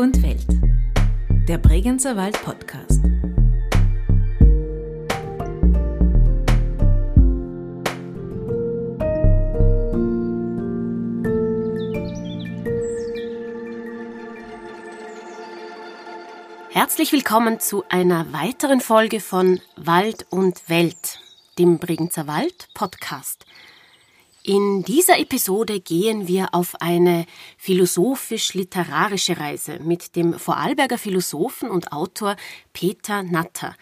und Welt. Der Bregenzer Wald Podcast. Herzlich willkommen zu einer weiteren Folge von Wald und Welt, dem Bregenzer Wald Podcast. In dieser Episode gehen wir auf eine philosophisch-literarische Reise mit dem Vorarlberger Philosophen und Autor Peter Natter.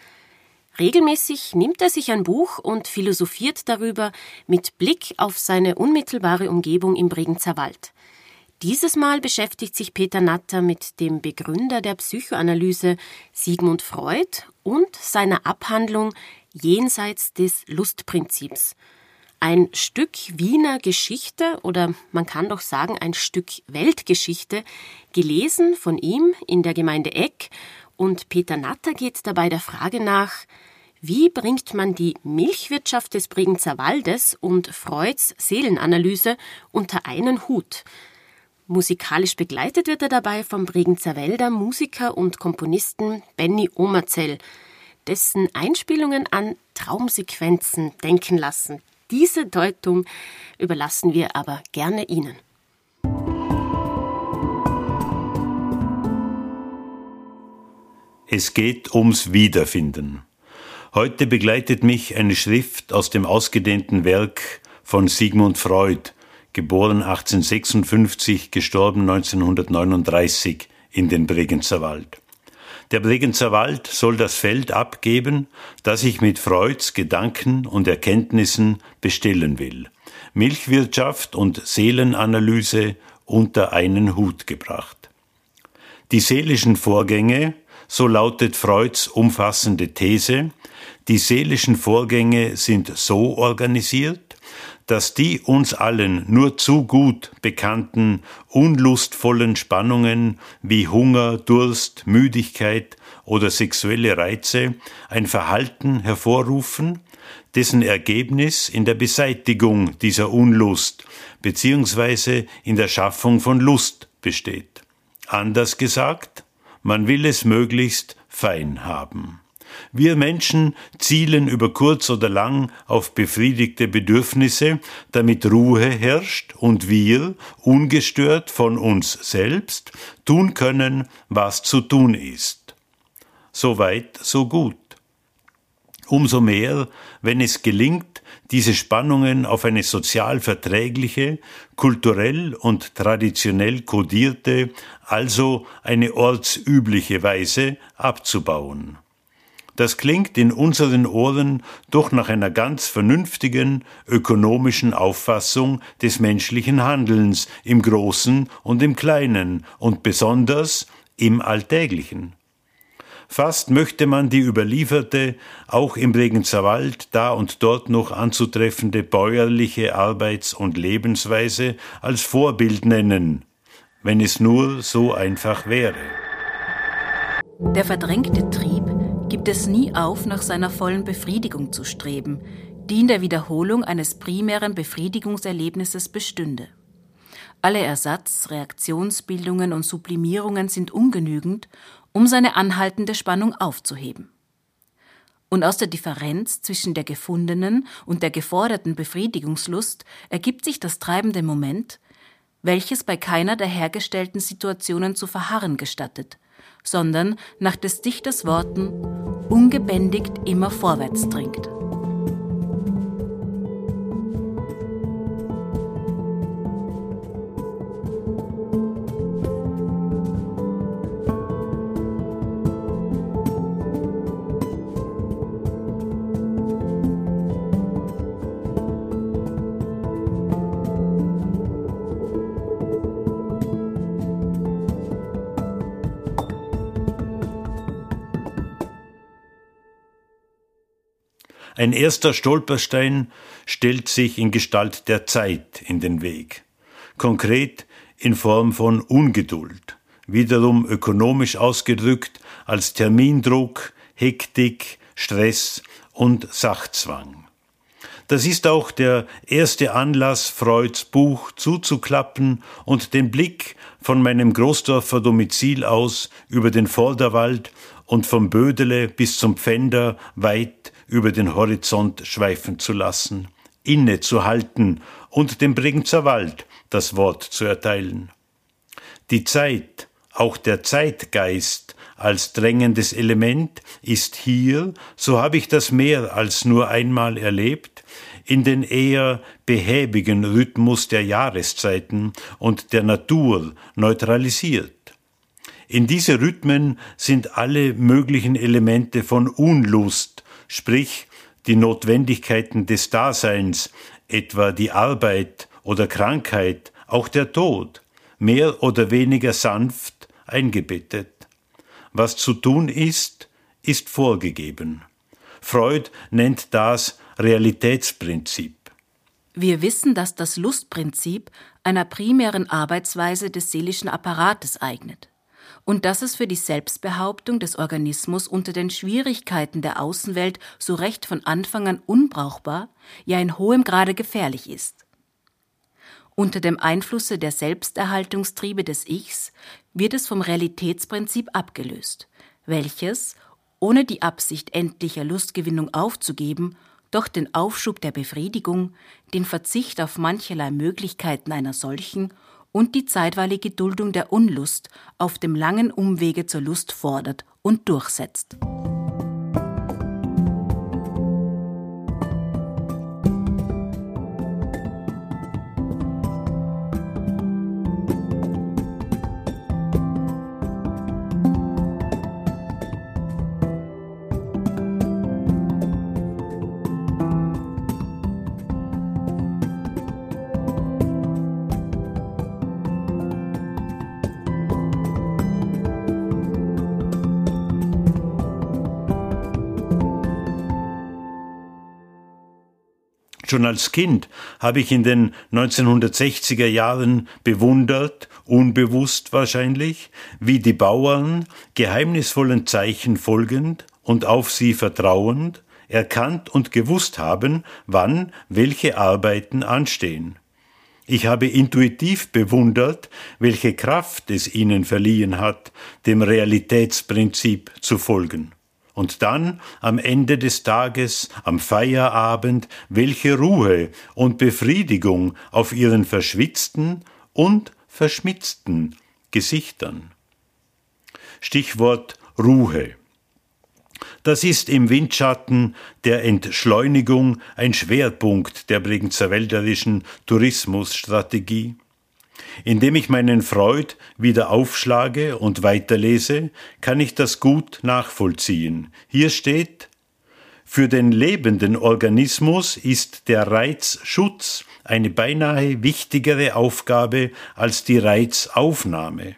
Regelmäßig nimmt er sich ein Buch und philosophiert darüber mit Blick auf seine unmittelbare Umgebung im Bregenzer Wald. Dieses Mal beschäftigt sich Peter Natter mit dem Begründer der Psychoanalyse Sigmund Freud und seiner Abhandlung Jenseits des Lustprinzips – ein Stück Wiener Geschichte oder man kann doch sagen ein Stück Weltgeschichte, gelesen von ihm in der Gemeinde Eck und Peter Natter geht dabei der Frage nach, wie bringt man die Milchwirtschaft des Bregenzer Waldes und Freuds Seelenanalyse unter einen Hut? Musikalisch begleitet wird er dabei vom Bregenzer Wälder Musiker und Komponisten Benny Omerzell, dessen Einspielungen an Traumsequenzen denken lassen, diese Deutung überlassen wir aber gerne Ihnen. Es geht ums Wiederfinden. Heute begleitet mich eine Schrift aus dem ausgedehnten Werk von Sigmund Freud, geboren 1856, gestorben 1939 in den Bregenzer Wald. Der Bregenzer Wald soll das Feld abgeben, das ich mit Freuds Gedanken und Erkenntnissen bestellen will. Milchwirtschaft und Seelenanalyse unter einen Hut gebracht. Die seelischen Vorgänge, so lautet Freuds umfassende These, die seelischen Vorgänge sind so organisiert, dass die uns allen nur zu gut bekannten unlustvollen Spannungen wie Hunger, Durst, Müdigkeit oder sexuelle Reize ein Verhalten hervorrufen, dessen Ergebnis in der Beseitigung dieser Unlust beziehungsweise in der Schaffung von Lust besteht. Anders gesagt, man will es möglichst fein haben. Wir Menschen zielen über kurz oder lang auf befriedigte Bedürfnisse, damit Ruhe herrscht und wir, ungestört von uns selbst, tun können, was zu tun ist. So weit, so gut. Umso mehr, wenn es gelingt, diese Spannungen auf eine sozial verträgliche, kulturell und traditionell kodierte, also eine ortsübliche Weise abzubauen. Das klingt in unseren Ohren doch nach einer ganz vernünftigen ökonomischen Auffassung des menschlichen Handelns im Großen und im Kleinen und besonders im Alltäglichen. Fast möchte man die überlieferte, auch im Bregenzer Wald da und dort noch anzutreffende bäuerliche Arbeits- und Lebensweise als Vorbild nennen, wenn es nur so einfach wäre. Der verdrängte Trieb gibt es nie auf, nach seiner vollen Befriedigung zu streben, die in der Wiederholung eines primären Befriedigungserlebnisses bestünde. Alle Ersatz-, Reaktionsbildungen und Sublimierungen sind ungenügend, um seine anhaltende Spannung aufzuheben. Und aus der Differenz zwischen der gefundenen und der geforderten Befriedigungslust ergibt sich das treibende Moment, welches bei keiner der hergestellten Situationen zu verharren gestattet – sondern nach des Dichters Worten ungebändigt immer vorwärts dringt. Ein erster Stolperstein stellt sich in Gestalt der Zeit in den Weg. Konkret in Form von Ungeduld, wiederum ökonomisch ausgedrückt als Termindruck, Hektik, Stress und Sachzwang. Das ist auch der erste Anlass, Freuds Buch zuzuklappen und den Blick von meinem Großdorfer Domizil aus über den Vorderwald und vom Bödele bis zum Pfänder weit über den Horizont schweifen zu lassen, inne zu halten und dem Bregenzer Wald das Wort zu erteilen. Die Zeit, auch der Zeitgeist als drängendes Element ist hier, so habe ich das mehr als nur einmal erlebt, in den eher behäbigen Rhythmus der Jahreszeiten und der Natur neutralisiert. In diese Rhythmen sind alle möglichen Elemente von Unlust, sprich die Notwendigkeiten des Daseins, etwa die Arbeit oder Krankheit, auch der Tod, mehr oder weniger sanft eingebettet. Was zu tun ist, ist vorgegeben. Freud nennt das Realitätsprinzip. Wir wissen, dass das Lustprinzip einer primären Arbeitsweise des seelischen Apparates eignet und dass es für die Selbstbehauptung des Organismus unter den Schwierigkeiten der Außenwelt so recht von Anfang an unbrauchbar, ja in hohem Grade gefährlich ist. Unter dem Einflusse der Selbsterhaltungstriebe des Ichs wird es vom Realitätsprinzip abgelöst, welches, ohne die Absicht endlicher Lustgewinnung aufzugeben, doch den Aufschub der Befriedigung, den Verzicht auf mancherlei Möglichkeiten einer solchen und die zeitweilige Duldung der Unlust auf dem langen Umwege zur Lust fordert und durchsetzt. Schon als Kind habe ich in den 1960er Jahren bewundert, unbewusst wahrscheinlich, wie die Bauern, geheimnisvollen Zeichen folgend und auf sie vertrauend, erkannt und gewusst haben, wann welche Arbeiten anstehen. Ich habe intuitiv bewundert, welche Kraft es ihnen verliehen hat, dem Realitätsprinzip zu folgen. Und dann am Ende des Tages, am Feierabend, welche Ruhe und Befriedigung auf ihren verschwitzten und verschmitzten Gesichtern. Stichwort Ruhe. Das ist im Windschatten der Entschleunigung ein Schwerpunkt der Bregenzerwälderischen Tourismusstrategie. Indem ich meinen Freud wieder aufschlage und weiterlese, kann ich das gut nachvollziehen. Hier steht, für den lebenden Organismus ist der Reizschutz eine beinahe wichtigere Aufgabe als die Reizaufnahme.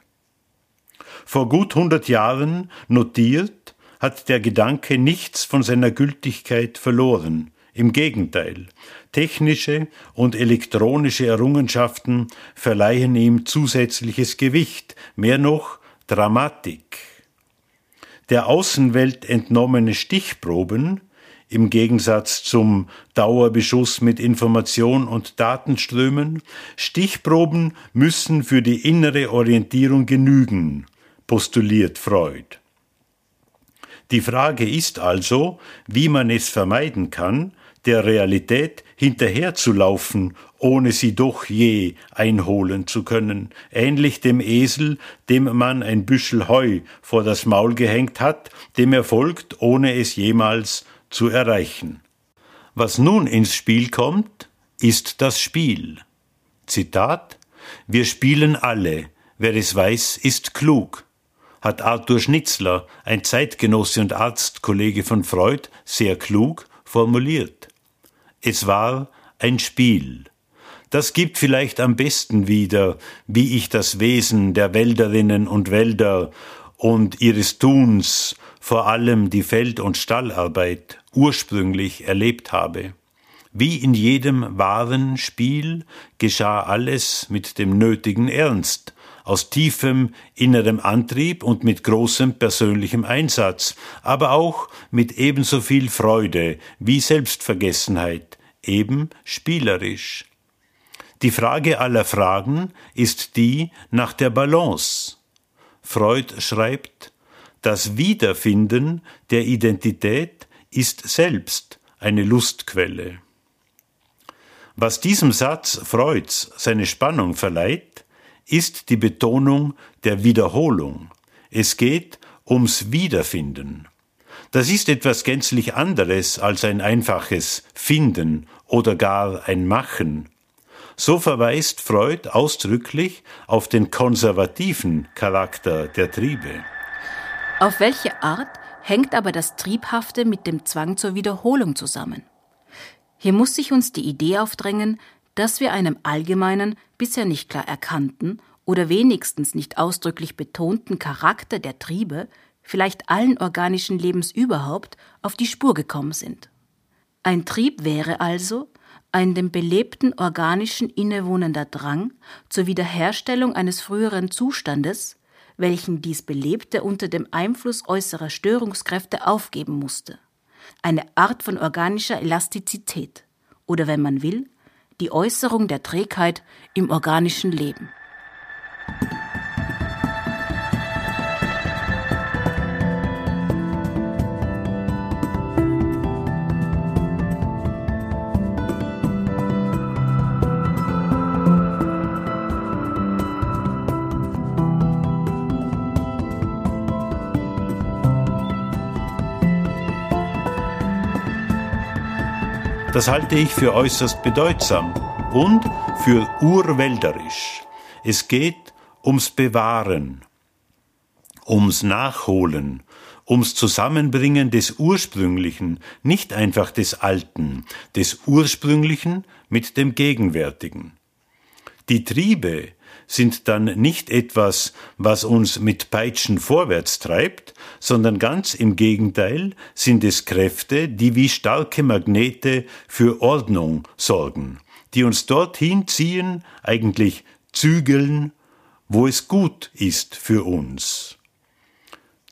Vor gut hundert Jahren notiert, hat der Gedanke nichts von seiner Gültigkeit verloren. Im Gegenteil, technische und elektronische Errungenschaften verleihen ihm zusätzliches Gewicht, mehr noch Dramatik. Der Außenwelt entnommene Stichproben, im Gegensatz zum Dauerbeschuss mit Information und Datenströmen, Stichproben müssen für die innere Orientierung genügen, postuliert Freud. Die Frage ist also, wie man es vermeiden kann, der Realität hinterherzulaufen, ohne sie doch je einholen zu können, ähnlich dem Esel, dem man ein Büschel Heu vor das Maul gehängt hat, dem er folgt, ohne es jemals zu erreichen. Was nun ins Spiel kommt, ist das Spiel. Zitat Wir spielen alle, wer es weiß, ist klug, hat Arthur Schnitzler, ein Zeitgenosse und Arztkollege von Freud, sehr klug formuliert. Es war ein Spiel. Das gibt vielleicht am besten wieder, wie ich das Wesen der Wälderinnen und Wälder und ihres Tuns, vor allem die Feld- und Stallarbeit, ursprünglich erlebt habe. Wie in jedem wahren Spiel geschah alles mit dem nötigen Ernst, aus tiefem innerem Antrieb und mit großem persönlichem Einsatz, aber auch mit ebenso viel Freude wie Selbstvergessenheit, eben spielerisch. Die Frage aller Fragen ist die nach der Balance. Freud schreibt, das Wiederfinden der Identität ist selbst eine Lustquelle. Was diesem Satz Freuds seine Spannung verleiht, ist die Betonung der Wiederholung. Es geht ums Wiederfinden. Das ist etwas gänzlich anderes als ein einfaches Finden oder gar ein Machen. So verweist Freud ausdrücklich auf den konservativen Charakter der Triebe. Auf welche Art hängt aber das Triebhafte mit dem Zwang zur Wiederholung zusammen? Hier muss sich uns die Idee aufdrängen, dass wir einem allgemeinen, bisher nicht klar erkannten oder wenigstens nicht ausdrücklich betonten Charakter der Triebe, vielleicht allen organischen Lebens überhaupt, auf die Spur gekommen sind. Ein Trieb wäre also ein dem belebten organischen innewohnender Drang zur Wiederherstellung eines früheren Zustandes, welchen dies Belebte unter dem Einfluss äußerer Störungskräfte aufgeben musste. Eine Art von organischer Elastizität oder wenn man will, die Äußerung der Trägheit im organischen Leben. Das halte ich für äußerst bedeutsam und für urwälderisch. Es geht ums Bewahren, ums Nachholen, ums Zusammenbringen des Ursprünglichen, nicht einfach des Alten, des Ursprünglichen mit dem Gegenwärtigen. Die Triebe, sind dann nicht etwas, was uns mit Peitschen vorwärts treibt, sondern ganz im Gegenteil sind es Kräfte, die wie starke Magnete für Ordnung sorgen, die uns dorthin ziehen, eigentlich zügeln, wo es gut ist für uns.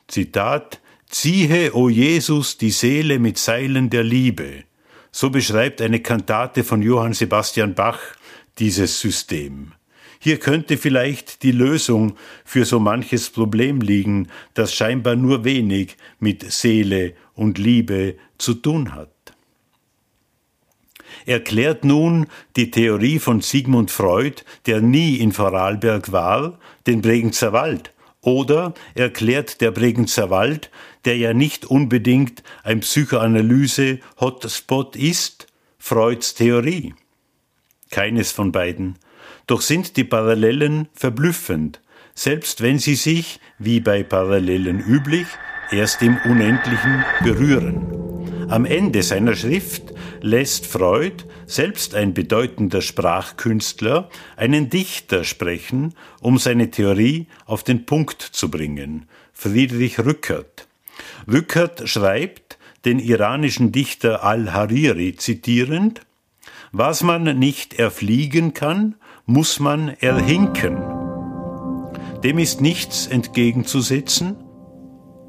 Zitat Ziehe, o Jesus, die Seele mit Seilen der Liebe. So beschreibt eine Kantate von Johann Sebastian Bach dieses System. Hier könnte vielleicht die Lösung für so manches Problem liegen, das scheinbar nur wenig mit Seele und Liebe zu tun hat. Erklärt nun die Theorie von Sigmund Freud, der nie in Vorarlberg war, den Bregenzer Wald, oder erklärt der Bregenzer Wald, der ja nicht unbedingt ein Psychoanalyse-Hotspot ist, Freuds Theorie. Keines von beiden. Doch sind die Parallelen verblüffend, selbst wenn sie sich, wie bei Parallelen üblich, erst im Unendlichen berühren. Am Ende seiner Schrift lässt Freud, selbst ein bedeutender Sprachkünstler, einen Dichter sprechen, um seine Theorie auf den Punkt zu bringen, Friedrich Rückert. Rückert schreibt, den iranischen Dichter Al-Hariri zitierend, was man nicht erfliegen kann, muss man erhinken. Dem ist nichts entgegenzusetzen.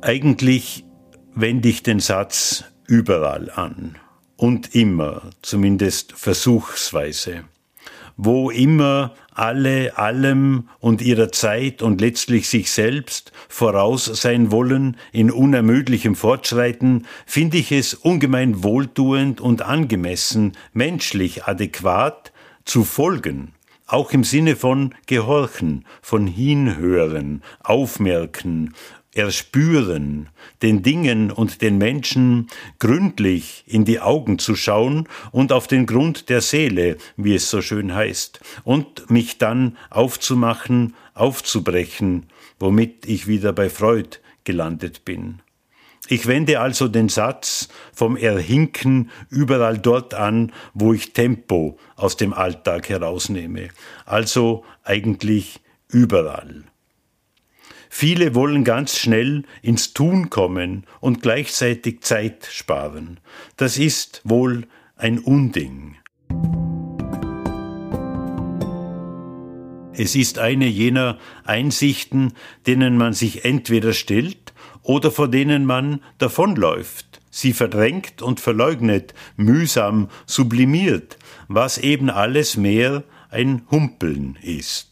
Eigentlich wende ich den Satz überall an und immer, zumindest versuchsweise. Wo immer alle allem und ihrer Zeit und letztlich sich selbst voraus sein wollen in unermüdlichem Fortschreiten, finde ich es ungemein wohltuend und angemessen, menschlich adäquat zu folgen auch im Sinne von gehorchen, von hinhören, aufmerken, erspüren, den Dingen und den Menschen gründlich in die Augen zu schauen und auf den Grund der Seele, wie es so schön heißt, und mich dann aufzumachen, aufzubrechen, womit ich wieder bei Freud gelandet bin. Ich wende also den Satz vom Erhinken überall dort an, wo ich Tempo aus dem Alltag herausnehme, also eigentlich überall. Viele wollen ganz schnell ins Tun kommen und gleichzeitig Zeit sparen. Das ist wohl ein Unding. Es ist eine jener Einsichten, denen man sich entweder stellt oder vor denen man davonläuft, Sie verdrängt und verleugnet, mühsam sublimiert, was eben alles mehr ein Humpeln ist.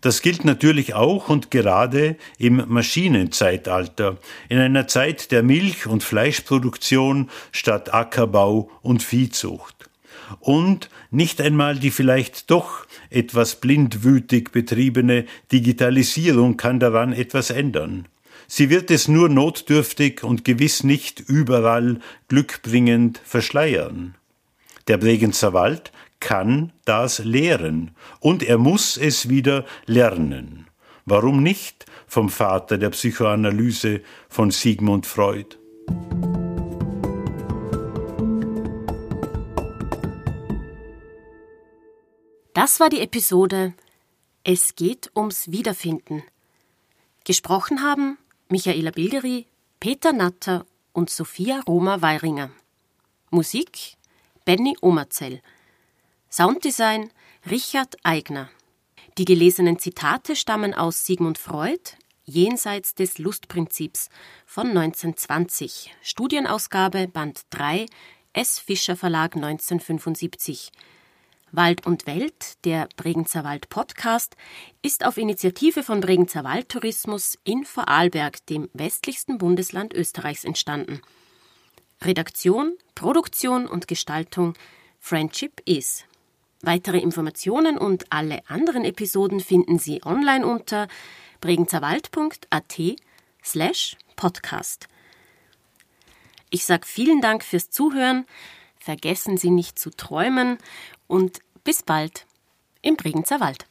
Das gilt natürlich auch und gerade im Maschinenzeitalter, in einer Zeit der Milch- und Fleischproduktion statt Ackerbau und Viehzucht. Und nicht einmal die vielleicht doch etwas blindwütig betriebene Digitalisierung kann daran etwas ändern. Sie wird es nur notdürftig und gewiss nicht überall glückbringend verschleiern. Der Bregenzer Wald kann das lehren und er muss es wieder lernen. Warum nicht vom Vater der Psychoanalyse von Sigmund Freud? Das war die Episode Es geht ums Wiederfinden. Gesprochen haben Michaela Bilderi, Peter Natter und Sophia Roma Weiringer. Musik Benny Omerzell. Sounddesign Richard Eigner. Die gelesenen Zitate stammen aus Sigmund Freud, Jenseits des Lustprinzips von 1920, Studienausgabe Band 3, S. Fischer Verlag 1975. Wald und Welt, der Bregenzer Wald Podcast, ist auf Initiative von Bregenzer Waldtourismus in Vorarlberg, dem westlichsten Bundesland Österreichs, entstanden. Redaktion, Produktion und Gestaltung Friendship is. Weitere Informationen und alle anderen Episoden finden Sie online unter bregenzerwald.at slash podcast. Ich sage vielen Dank fürs Zuhören. Vergessen Sie nicht zu träumen und bis bald im Bregenzer Wald.